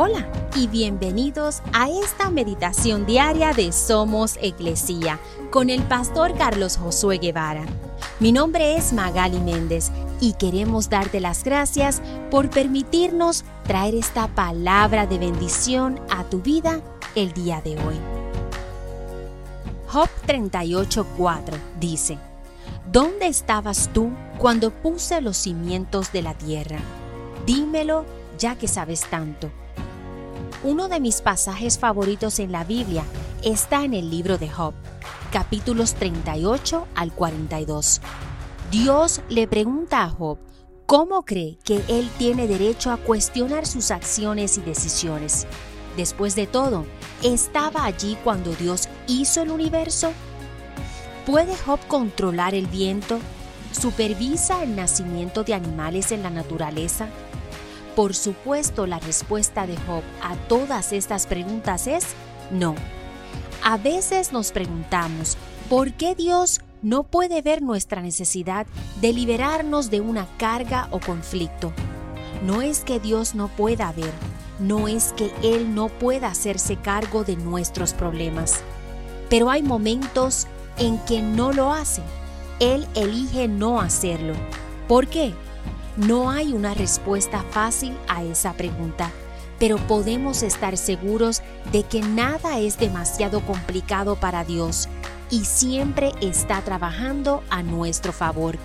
Hola y bienvenidos a esta meditación diaria de Somos Iglesia con el pastor Carlos Josué Guevara. Mi nombre es Magali Méndez y queremos darte las gracias por permitirnos traer esta palabra de bendición a tu vida el día de hoy. Job 38:4 dice, ¿Dónde estabas tú cuando puse los cimientos de la tierra? Dímelo ya que sabes tanto. Uno de mis pasajes favoritos en la Biblia está en el libro de Job, capítulos 38 al 42. Dios le pregunta a Job cómo cree que él tiene derecho a cuestionar sus acciones y decisiones. Después de todo, ¿estaba allí cuando Dios hizo el universo? ¿Puede Job controlar el viento? ¿Supervisa el nacimiento de animales en la naturaleza? Por supuesto, la respuesta de Job a todas estas preguntas es no. A veces nos preguntamos, ¿por qué Dios no puede ver nuestra necesidad de liberarnos de una carga o conflicto? No es que Dios no pueda ver, no es que Él no pueda hacerse cargo de nuestros problemas. Pero hay momentos en que no lo hace. Él elige no hacerlo. ¿Por qué? No hay una respuesta fácil a esa pregunta, pero podemos estar seguros de que nada es demasiado complicado para Dios y siempre está trabajando a nuestro favor.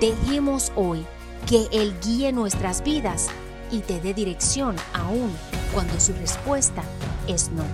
Dejemos hoy que Él guíe nuestras vidas y te dé dirección aún cuando su respuesta es no.